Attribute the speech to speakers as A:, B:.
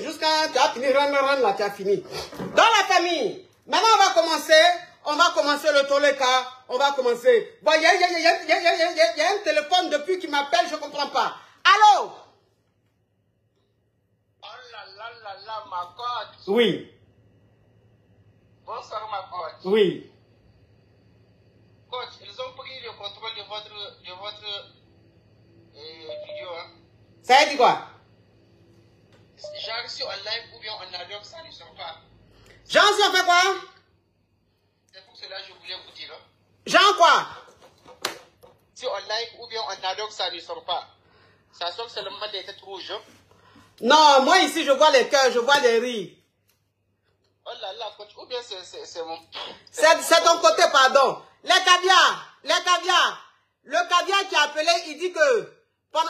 A: jusqu'à tu as fini, là, tu as fini. Dans la famille, maintenant on va commencer, on va commencer le toleka, on va commencer. Bon, il y a, un téléphone depuis qui m'appelle, je ne comprends pas. Allô?
B: Oh là là là là, ma coach.
A: Oui.
B: Bonsoir, ma coach.
A: Oui.
B: Coach, ils ont pris le contrôle de votre, de votre euh, vidéo. Hein.
A: Ça a dit quoi?
B: Genre, si on live ou bien on adopte, ça ne sort pas.
A: Jean, si on fait quoi?
B: C'est pour cela que je voulais vous dire. hein.
A: Jean, quoi?
B: Si on live ou bien on adopte, ça ne sort pas. Ça sort seulement les têtes rouges. hein.
A: Non, moi ici, je vois les cœurs, je vois les rires.
B: Oh là là, coach, ou bien c'est mon.
A: C'est ton côté, pardon. Les caviars, les caviars. Le caviar qui a appelé,